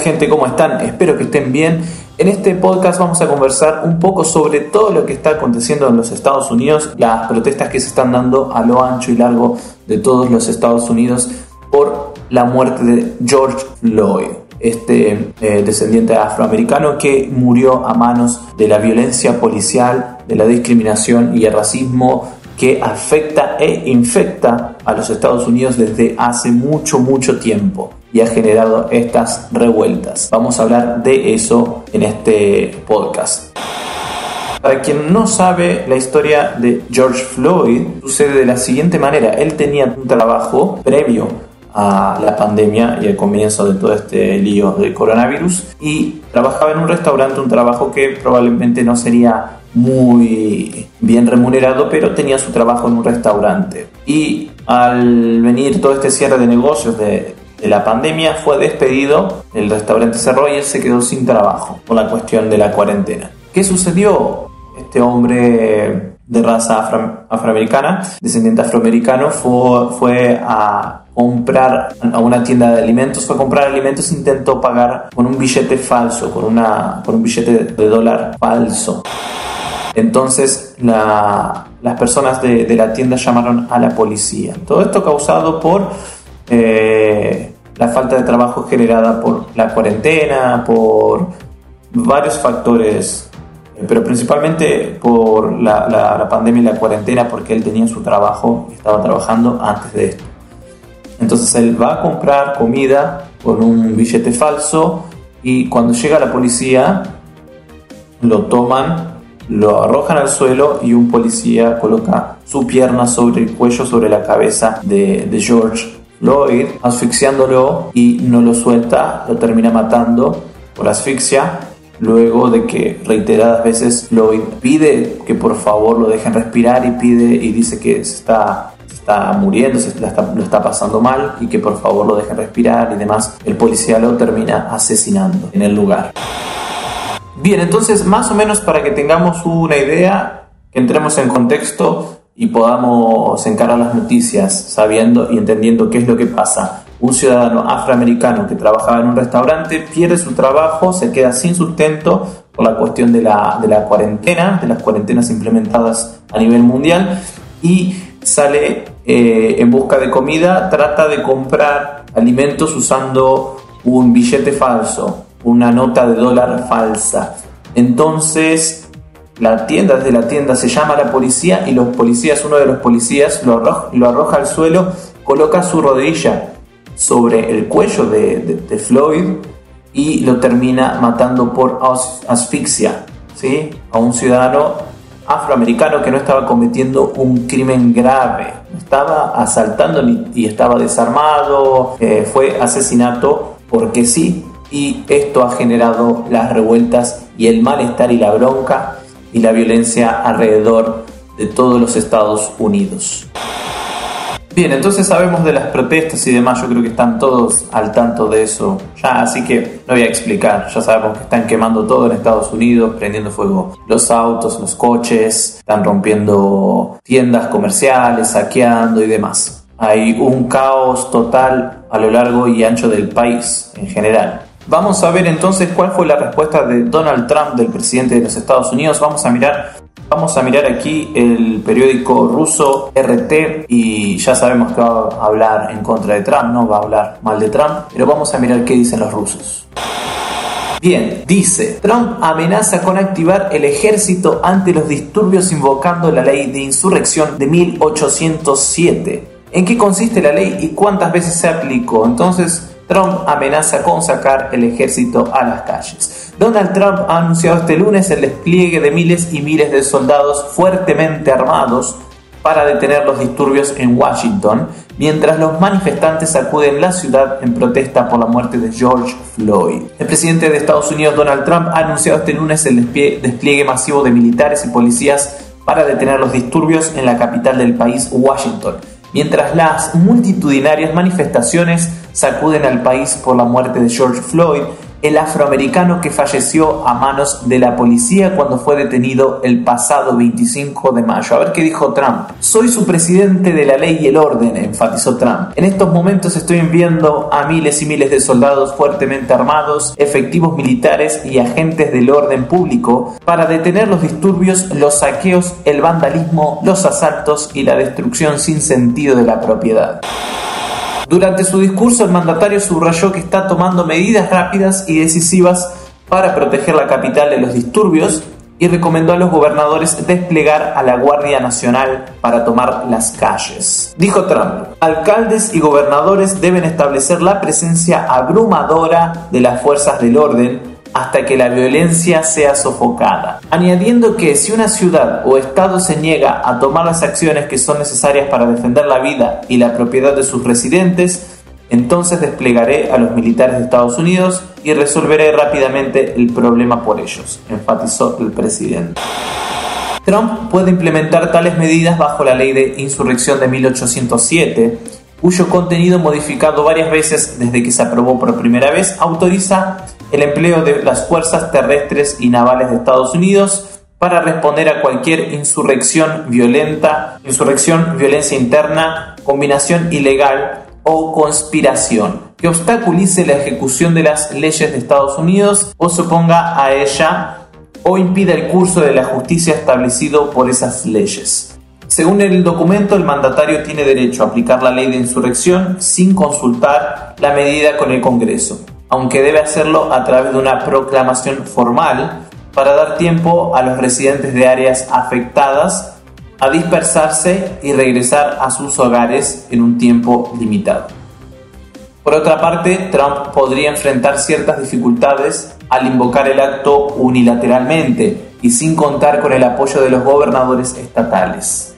Gente, ¿cómo están? Espero que estén bien. En este podcast vamos a conversar un poco sobre todo lo que está aconteciendo en los Estados Unidos, las protestas que se están dando a lo ancho y largo de todos los Estados Unidos por la muerte de George Floyd, este eh, descendiente afroamericano que murió a manos de la violencia policial, de la discriminación y el racismo que afecta e infecta a los Estados Unidos desde hace mucho, mucho tiempo y ha generado estas revueltas. Vamos a hablar de eso en este podcast. Para quien no sabe la historia de George Floyd, sucede de la siguiente manera. Él tenía un trabajo previo a la pandemia y el comienzo de todo este lío del coronavirus y trabajaba en un restaurante, un trabajo que probablemente no sería muy bien remunerado, pero tenía su trabajo en un restaurante. Y al venir todo este cierre de negocios de, la pandemia, fue despedido, el restaurante cerró y él se quedó sin trabajo por la cuestión de la cuarentena. ¿Qué sucedió? Este hombre de raza afroamericana, descendiente afroamericano, fue, fue a comprar a una tienda de alimentos, fue a comprar alimentos intentó pagar con un billete falso, con, una, con un billete de dólar falso. Entonces las personas de, la tienda llamaron a la policía. Todo esto causado por eh, la falta de trabajo generada por la cuarentena, por varios factores, pero principalmente por la, pandemia y la cuarentena, porque él tenía su trabajo estaba trabajando antes de esto. Entonces él va a comprar comida con un billete falso y cuando llega la policía lo toman lo arrojan al suelo y un policía coloca su pierna sobre el cuello, sobre la cabeza de, George Floyd, asfixiándolo y no lo suelta, lo termina matando por asfixia. Luego de que reiteradas veces Floyd pide que por favor lo dejen respirar y pide y dice que se está está muriendo, se lo está pasando mal y que por favor lo dejen respirar y demás, el policía lo termina asesinando en el lugar. Bien, entonces más o menos para que tengamos una idea, que entremos en contexto y podamos encarar las noticias sabiendo y entendiendo qué es lo que pasa. Un ciudadano afroamericano que trabajaba en un restaurante pierde su trabajo, se queda sin sustento por la cuestión de la, de la cuarentena, de las cuarentenas implementadas a nivel mundial y sale eh, en busca de comida, trata de comprar alimentos usando un billete falso, una nota de dólar falsa. Entonces, la tienda, desde la tienda se llama a la policía y los policías, uno de los policías lo arroja, lo arroja al suelo, coloca su rodilla sobre el cuello de, Floyd y lo termina matando por asfixia, ¿sí? A un ciudadano afroamericano que no estaba cometiendo un crimen grave, estaba asaltando y estaba desarmado, eh, fue asesinato porque sí, y esto ha generado las revueltas y el malestar y la bronca y la violencia alrededor de todos los Estados Unidos. Bien, entonces sabemos de las protestas y demás, yo creo que están todos al tanto de eso ya, así que no voy a explicar, ya sabemos que están quemando todo en Estados Unidos, prendiendo fuego los autos, los coches, están rompiendo tiendas comerciales, saqueando y demás. Hay un caos total a lo largo y ancho del país en general. Vamos a ver entonces cuál fue la respuesta de Donald Trump, del presidente de los Estados Unidos. Vamos a mirar, vamos a mirar aquí el periódico ruso RT y ya sabemos que va a hablar en contra de Trump, no va a hablar mal de Trump, pero vamos a mirar qué dicen los rusos. Bien, dice, Trump amenaza con activar el ejército ante los disturbios invocando la ley de insurrección de 1807. ¿En qué consiste la ley y cuántas veces se aplicó? Entonces, Trump amenaza con sacar el ejército a las calles. Donald Trump ha anunciado este lunes el despliegue de miles y miles de soldados fuertemente armados para detener los disturbios en Washington, mientras los manifestantes acuden a la ciudad en protesta por la muerte de George Floyd. El presidente de Estados Unidos, Donald Trump, ha anunciado este lunes el despliegue masivo de militares y policías para detener los disturbios en la capital del país, Washington, mientras las multitudinarias manifestaciones sacuden al país por la muerte de George Floyd el afroamericano que falleció a manos de la policía cuando fue detenido el pasado 25 de mayo. A ver qué dijo Trump. Soy su presidente de la ley y el orden, enfatizó Trump. En estos momentos estoy enviando a miles y miles de soldados fuertemente armados, efectivos militares y agentes del orden público para detener los disturbios, los saqueos, el vandalismo, los asaltos y la destrucción sin sentido de la propiedad. Durante su discurso, el mandatario subrayó que está tomando medidas rápidas y decisivas para proteger la capital de los disturbios y recomendó a los gobernadores desplegar a la Guardia Nacional para tomar las calles. Dijo Trump, alcaldes y gobernadores deben establecer la presencia abrumadora de las fuerzas del orden hasta que la violencia sea sofocada, añadiendo que si una ciudad o estado se niega a tomar las acciones que son necesarias para defender la vida y la propiedad de sus residentes, entonces desplegaré a los militares de Estados Unidos y resolveré rápidamente el problema por ellos, enfatizó el presidente. Trump puede implementar tales medidas bajo la ley de insurrección de 1807, cuyo contenido modificado varias veces desde que se aprobó por primera vez autoriza el empleo de las fuerzas terrestres y navales de Estados Unidos para responder a cualquier insurrección violenta, insurrección, violencia interna, combinación ilegal o conspiración que obstaculice la ejecución de las leyes de Estados Unidos o se oponga a ella o impida el curso de la justicia establecido por esas leyes. Según el documento, el mandatario tiene derecho a aplicar la ley de insurrección sin consultar la medida con el Congreso aunque debe hacerlo a través de una proclamación formal para dar tiempo a los residentes de áreas afectadas a dispersarse y regresar a sus hogares en un tiempo limitado. Por otra parte, Trump podría enfrentar ciertas dificultades al invocar el acto unilateralmente y sin contar con el apoyo de los gobernadores estatales.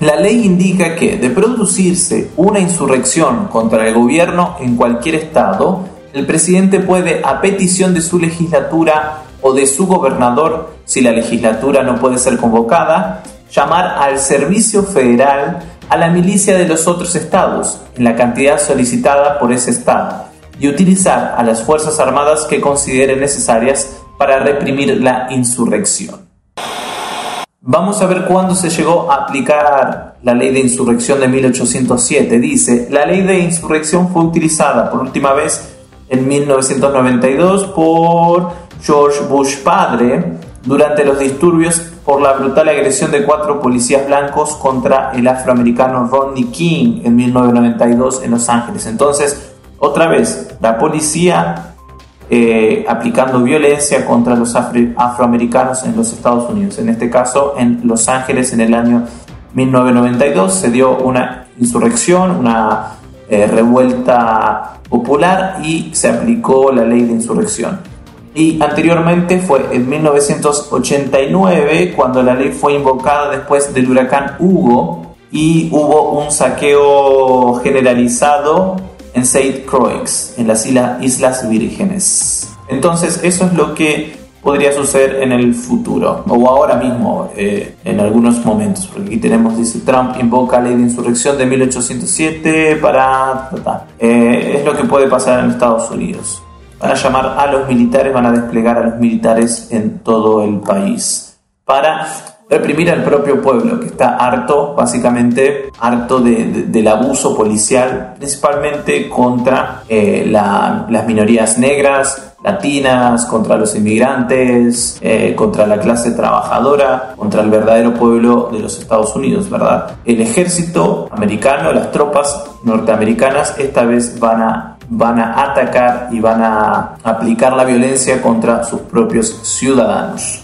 La ley indica que, de producirse una insurrección contra el gobierno en cualquier estado, el presidente puede, a petición de su legislatura o de su gobernador, si la legislatura no puede ser convocada, llamar al servicio federal a la milicia de los otros estados, en la cantidad solicitada por ese estado, y utilizar a las Fuerzas Armadas que considere necesarias para reprimir la insurrección. Vamos a ver cuándo se llegó a aplicar la ley de insurrección de 1807. Dice, la ley de insurrección fue utilizada por última vez en 1992 por George Bush padre durante los disturbios por la brutal agresión de cuatro policías blancos contra el afroamericano Rodney King en 1992 en Los Ángeles. Entonces, otra vez, la policía eh, aplicando violencia contra los afroamericanos en los Estados Unidos. En este caso, en Los Ángeles en el año 1992 se dio una insurrección, una eh, revuelta popular y se aplicó la ley de insurrección. Y anteriormente fue en 1989 cuando la ley fue invocada después del huracán Hugo y hubo un saqueo generalizado en Saint Croix, en las Islas Vírgenes. Entonces eso es lo que podría suceder en el futuro o ahora mismo eh, en algunos momentos. Porque aquí tenemos dice Trump invoca ley de insurrección de 1807 para eh, es lo que puede pasar en Estados Unidos. Van a llamar a los militares van a desplegar a los militares en todo el país para reprimir al propio pueblo que está harto básicamente harto del abuso policial principalmente contra eh, las minorías negras latinas, contra los inmigrantes, eh, contra la clase trabajadora, contra el verdadero pueblo de los Estados Unidos, ¿verdad? El ejército americano, las tropas norteamericanas esta vez van a, van a atacar y van a aplicar la violencia contra sus propios ciudadanos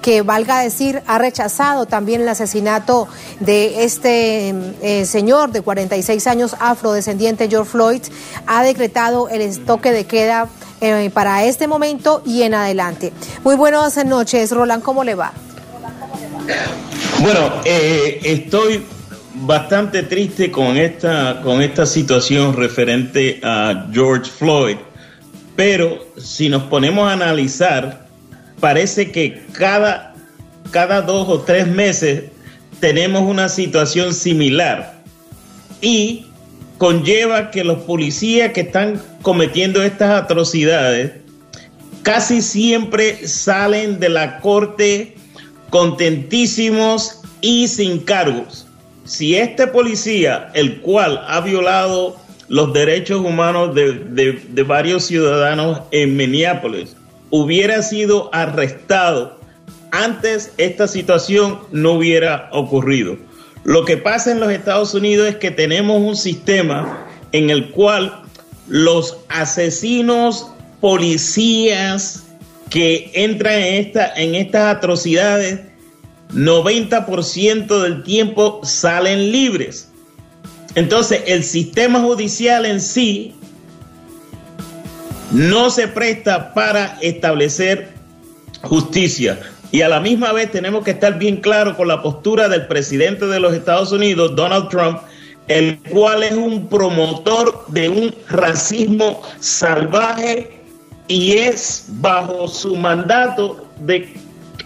que valga decir, ha rechazado también el asesinato de este eh, señor de 46 años afrodescendiente, George Floyd, ha decretado el toque de queda eh, para este momento y en adelante. Muy buenas noches, Roland, ¿cómo le va? Bueno, eh, estoy bastante triste con esta, con esta situación referente a George Floyd, pero si nos ponemos a analizar, parece que cada, cada dos o tres meses tenemos una situación similar y conlleva que los policías que están cometiendo estas atrocidades casi siempre salen de la corte contentísimos y sin cargos. Si este policía, el cual ha violado los derechos humanos de, varios ciudadanos en Minneapolis, hubiera sido arrestado antes, esta situación no hubiera ocurrido. Lo que pasa en los Estados Unidos es que tenemos un sistema en el cual los asesinos policías que entran en, esta, en estas atrocidades, 90% del tiempo salen libres. Entonces, el sistema judicial en sí no se presta para establecer justicia. Y a la misma vez tenemos que estar bien claros con la postura del presidente de los Estados Unidos, Donald Trump, el cual es un promotor de un racismo salvaje y es bajo su mandato de,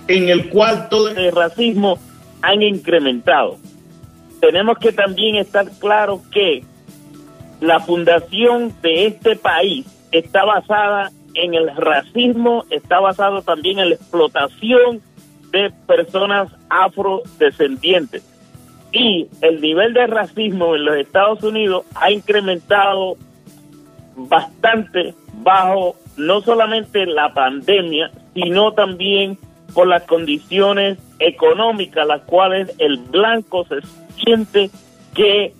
en el cual todo el racismo han incrementado. Tenemos que también estar claros que la fundación de este país está basada en el racismo, está basado también en la explotación de personas afrodescendientes. Y el nivel de racismo en los Estados Unidos ha incrementado bastante bajo no solamente la pandemia, sino también por las condiciones económicas, las cuales el blanco se siente que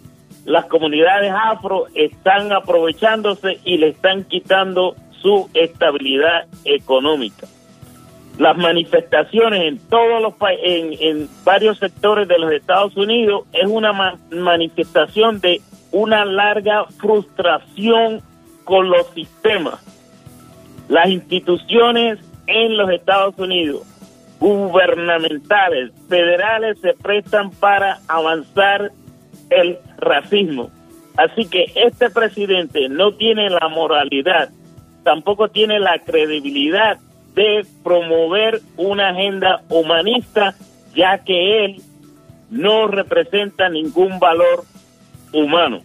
las comunidades afro están aprovechándose y le están quitando su estabilidad económica. Las manifestaciones en todos los en, en varios sectores de los Estados Unidos es una manifestación de una larga frustración con los sistemas las instituciones en los Estados Unidos, gubernamentales, federales, se prestan para avanzar el racismo. Así que este presidente no tiene la moralidad, tampoco tiene la credibilidad de promover una agenda humanista, ya que él no representa ningún valor humano.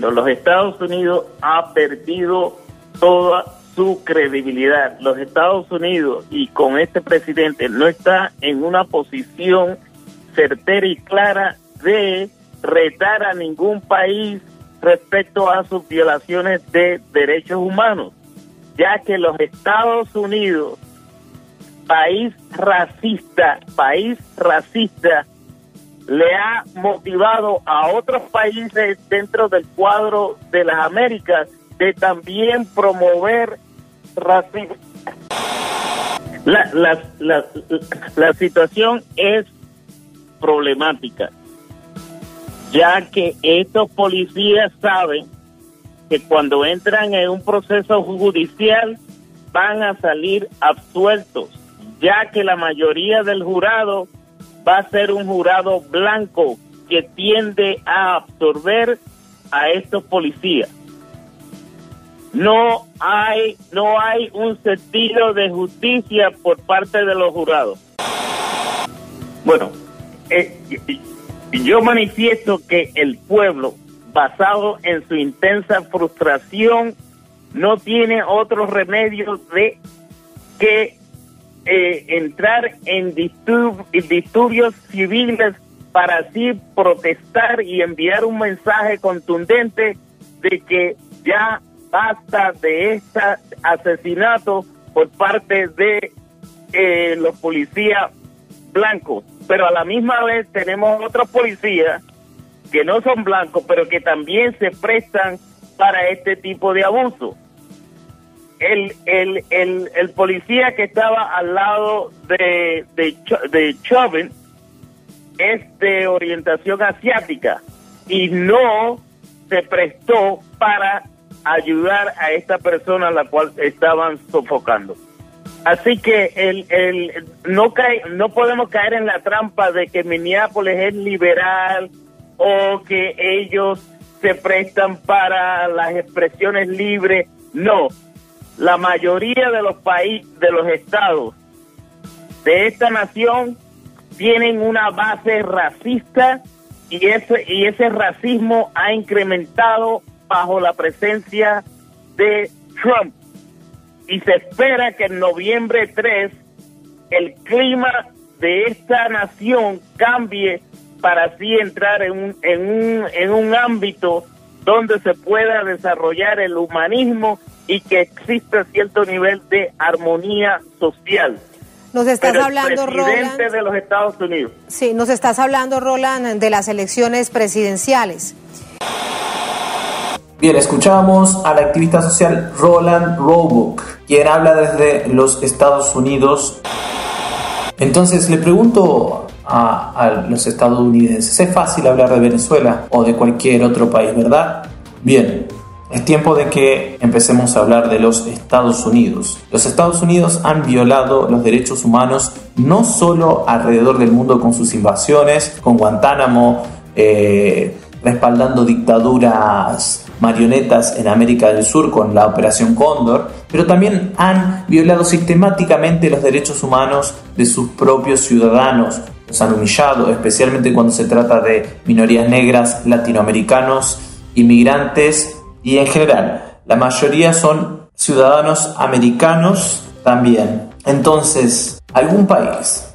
Los Estados Unidos ha perdido toda su credibilidad. Los Estados Unidos y con este presidente no está en una posición certera y clara de retar a ningún país respecto a sus violaciones de derechos humanos, ya que los Estados Unidos, país racista, país racista, le ha motivado a otros países dentro del cuadro de las Américas de también promover racismo. La, la, la, la situación es problemática, ya que estos policías saben que cuando entran en un proceso judicial van a salir absueltos, ya que la mayoría del jurado va a ser un jurado blanco que tiende a absorber a estos policías no hay no hay un sentido de justicia por parte de los jurados. Bueno, eh, yo manifiesto que el pueblo, basado en su intensa frustración, no tiene otro remedio de que eh, entrar en disturbios civiles para así protestar y enviar un mensaje contundente de que ya basta de este asesinato por parte de eh, los policías blancos. Pero a la misma vez tenemos otros policías que no son blancos, pero que también se prestan para este tipo de abuso. El, el, el, el policía que estaba al lado de, de, de es de orientación asiática y no se prestó para ayudar a esta persona a la cual estaban sofocando. Así que el, el, no, cae, no podemos caer en la trampa de que Minneapolis es liberal o que ellos se prestan para las expresiones libres. No, la mayoría de los países, de los estados de esta nación tienen una base racista y ese, y ese racismo ha incrementado bajo la presencia de Trump. Y se espera que en noviembre 3 el clima de esta nación cambie para así entrar en un, en un, en un ámbito donde se pueda desarrollar el humanismo y que exista cierto nivel de armonía social. Nos estás hablando, presidente de los Estados Unidos. Sí, nos estás hablando, Roland, de las elecciones presidenciales. Bien, escuchamos al activista social Roland Roebuck, quien habla desde los Estados Unidos. Entonces le pregunto a, los estadounidenses, ¿es fácil hablar de Venezuela o de cualquier otro país, verdad? Bien, es tiempo de que empecemos a hablar de los Estados Unidos. Los Estados Unidos han violado los derechos humanos no solo alrededor del mundo con sus invasiones, con Guantánamo, eh, respaldando dictaduras marionetas en América del Sur con la Operación Cóndor, pero también han violado sistemáticamente los derechos humanos de sus propios ciudadanos. Los han humillado, especialmente cuando se trata de minorías negras, latinoamericanos, inmigrantes y en general la mayoría son ciudadanos americanos también. Entonces, algún país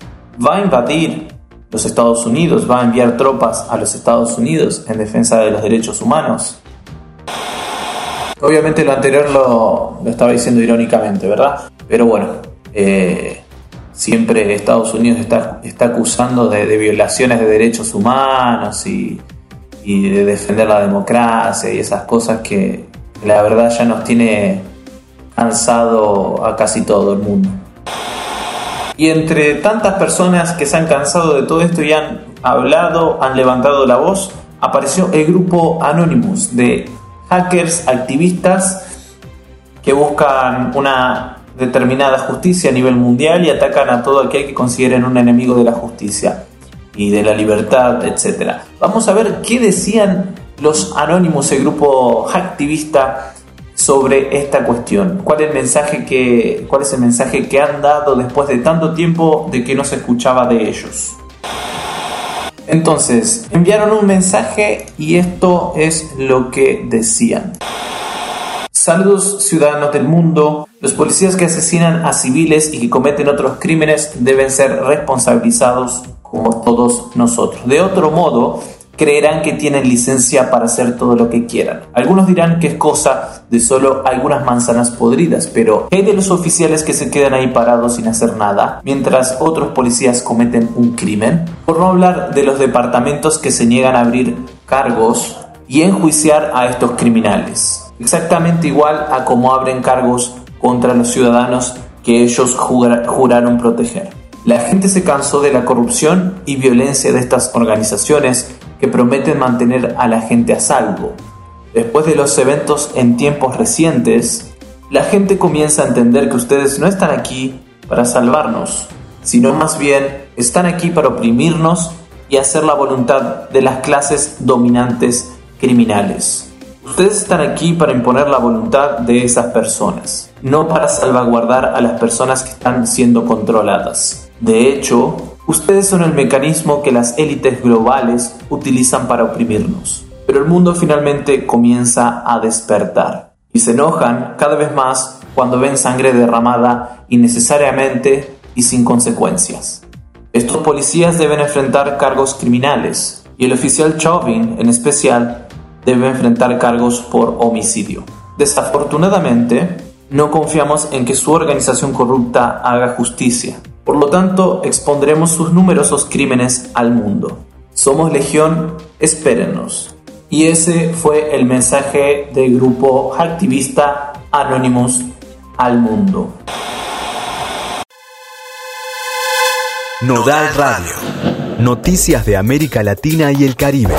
va a invadir los Estados Unidos, va a enviar tropas a los Estados Unidos en defensa de los derechos humanos. Obviamente lo anterior lo, estaba diciendo irónicamente, ¿verdad? Pero bueno, eh, siempre Estados Unidos está, está acusando de, violaciones de derechos humanos y y de defender la democracia y esas cosas que la verdad ya nos tiene cansado a casi todo el mundo. Y entre tantas personas que se han cansado de todo esto y han hablado, han levantado la voz, apareció el grupo Anonymous de hackers activistas que buscan una determinada justicia a nivel mundial y atacan a todo aquel que consideren un enemigo de la justicia y de la libertad, etc. Vamos a ver qué decían los anónimos, el grupo activista, sobre esta cuestión. ¿Cuál es el mensaje que, cuál es el mensaje que han dado después de tanto tiempo de que no se escuchaba de ellos? Entonces, enviaron un mensaje y esto es lo que decían. Saludos ciudadanos del mundo. Los policías que asesinan a civiles y que cometen otros crímenes deben ser responsabilizados como todos nosotros. De otro modo, creerán que tienen licencia para hacer todo lo que quieran. Algunos dirán que es cosa de solo algunas manzanas podridas, pero ¿hay de los oficiales que se quedan ahí parados sin hacer nada mientras otros policías cometen un crimen? Por no hablar de los departamentos que se niegan a abrir cargos y enjuiciar a estos criminales. Exactamente igual a como abren cargos contra los ciudadanos que ellos juraron proteger. La gente se cansó de la corrupción y violencia de estas organizaciones prometen mantener a la gente a salvo. Después de los eventos en tiempos recientes, la gente comienza a entender que ustedes no están aquí para salvarnos, sino más bien están aquí para oprimirnos y hacer la voluntad de las clases dominantes criminales. Ustedes están aquí para imponer la voluntad de esas personas, no para salvaguardar a las personas que están siendo controladas. De hecho, ustedes son el mecanismo que las élites globales utilizan para oprimirnos. Pero el mundo finalmente comienza a despertar y se enojan cada vez más cuando ven sangre derramada innecesariamente y sin consecuencias. Estos policías deben enfrentar cargos criminales y el oficial Chauvin en especial debe enfrentar cargos por homicidio. Desafortunadamente, no confiamos en que su organización corrupta haga justicia por lo tanto, expondremos sus numerosos crímenes al mundo. Somos Legión, espérenos. Y ese fue el mensaje del grupo activista Anonymous al mundo. Nodal Radio. Noticias de América Latina y el Caribe.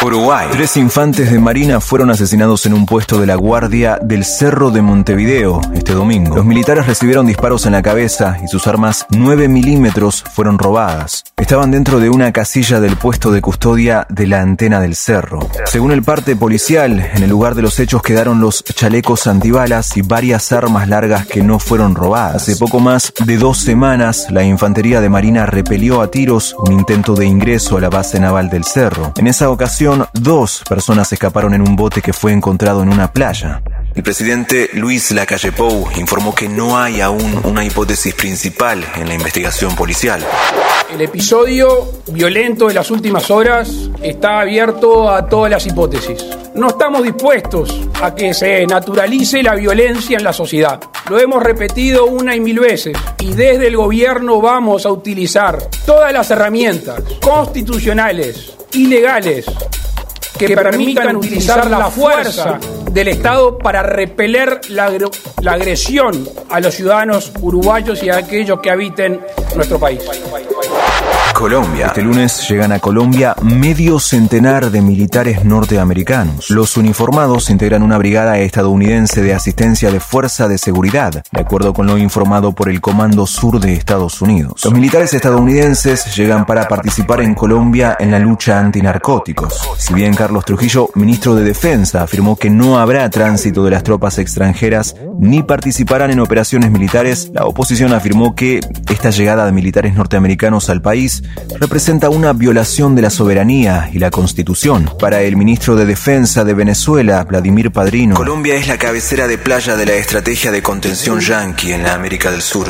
Uruguay. Tres infantes de Marina fueron asesinados en un puesto de la Guardia del Cerro de Montevideo este domingo. Los militares recibieron disparos en la cabeza y sus armas 9 milímetros fueron robadas. Estaban dentro de una casilla del puesto de custodia de la antena del cerro. Según el parte policial, en el lugar de los hechos quedaron los chalecos antibalas y varias armas largas que no fueron robadas. Hace poco más de dos semanas, la infantería de Marina repelió a tiros un intento de ingreso a la base naval del cerro. En esa ocasión, dos personas escaparon en un bote que fue encontrado en una playa. El presidente Luis Lacalle Pou informó que no hay aún una hipótesis principal en la investigación policial. El episodio violento de las últimas horas está abierto a todas las hipótesis. No estamos dispuestos a que se naturalice la violencia en la sociedad. Lo hemos repetido una y mil veces y desde el gobierno vamos a utilizar todas las herramientas constitucionales y legales que permitan utilizar la fuerza del Estado para repeler la, agresión a los ciudadanos uruguayos y a aquellos que habiten nuestro país. Este lunes llegan a Colombia medio centenar de militares norteamericanos. Los uniformados integran una brigada estadounidense de asistencia de fuerza de seguridad, de acuerdo con lo informado por el Comando Sur de Estados Unidos. Los militares estadounidenses llegan para participar en Colombia en la lucha antinarcóticos. Si bien Carlos Trujillo, ministro de Defensa, afirmó que no habrá tránsito de las tropas extranjeras ni participarán en operaciones militares, la oposición afirmó que esta llegada de militares norteamericanos al país representa una violación de la soberanía y la constitución. Para el ministro de Defensa de Venezuela, Vladimir Padrino, Colombia es la cabecera de playa de la estrategia de contención yanqui en la América del Sur.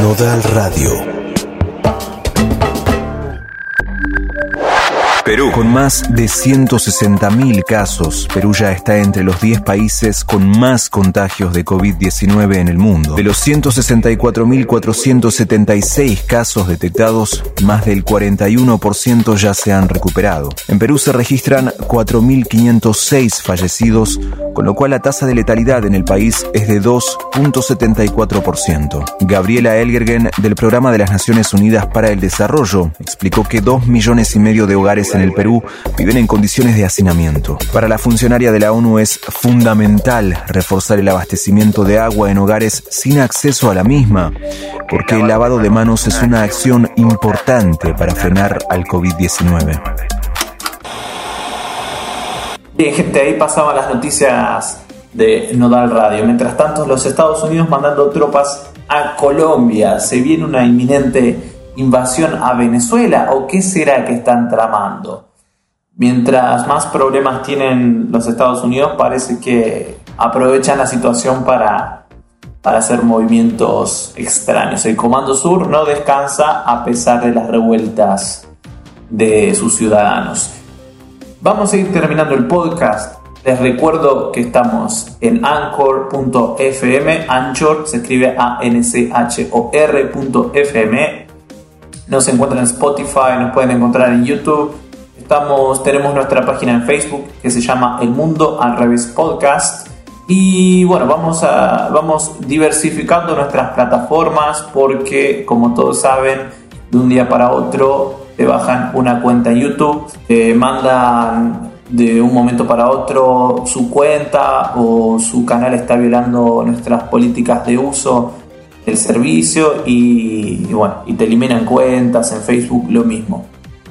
Nodal Radio. Perú. Con más de 160.000 casos, Perú ya está entre los 10 países con más contagios de COVID-19 en el mundo. De los 164.476 casos detectados, más del 41% ya se han recuperado. En Perú se registran 4.506 fallecidos, con lo cual la tasa de letalidad en el país es de 2.74%. Gabriela Elgergen, del Programa de las Naciones Unidas para el Desarrollo, explicó que 2 millones y medio de hogares en el Perú viven en condiciones de hacinamiento. Para la funcionaria de la ONU es fundamental reforzar el abastecimiento de agua en hogares sin acceso a la misma, porque el lavado de manos es una acción importante para frenar al COVID-19. Bien, gente, ahí pasaban las noticias de Nodal Radio. Mientras tanto, los Estados Unidos mandando tropas a Colombia. Se viene una inminente invasión a Venezuela o qué será que están tramando? Mientras más problemas tienen los Estados Unidos, parece que aprovechan la situación para, para hacer movimientos extraños. El Comando Sur no descansa a pesar de las revueltas de sus ciudadanos. Vamos a ir terminando el podcast. Les recuerdo que estamos en anchor.fm. Anchor se escribe A-N-C-H-O-R.fm nos encuentran en Spotify, nos pueden encontrar en YouTube. Estamos, tenemos nuestra página en Facebook que se llama El Mundo al Revés Podcast. Y bueno, vamos, a, vamos diversificando nuestras plataformas porque, como todos saben, de un día para otro te bajan una cuenta en YouTube, te mandan de un momento para otro su cuenta o su canal está violando nuestras políticas de uso el servicio y, bueno, y te eliminan cuentas en Facebook, lo mismo.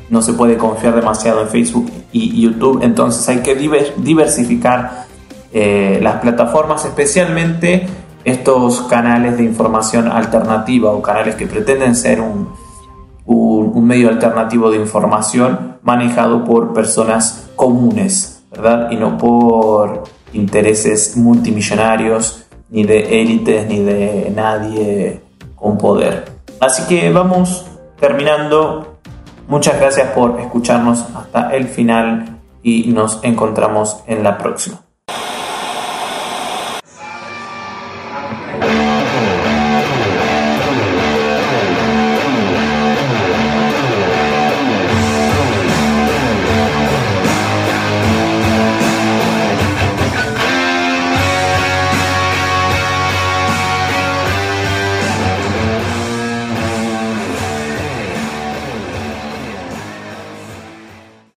No se puede confiar demasiado en Facebook y YouTube, entonces hay que diversificar eh, las plataformas, especialmente estos canales de información alternativa o canales que pretenden ser un, un, medio alternativo de información manejado por personas comunes, ¿verdad? Y no por intereses multimillonarios ni de élites, ni de nadie con poder. Así que vamos terminando. Muchas gracias por escucharnos hasta el final y nos encontramos en la próxima.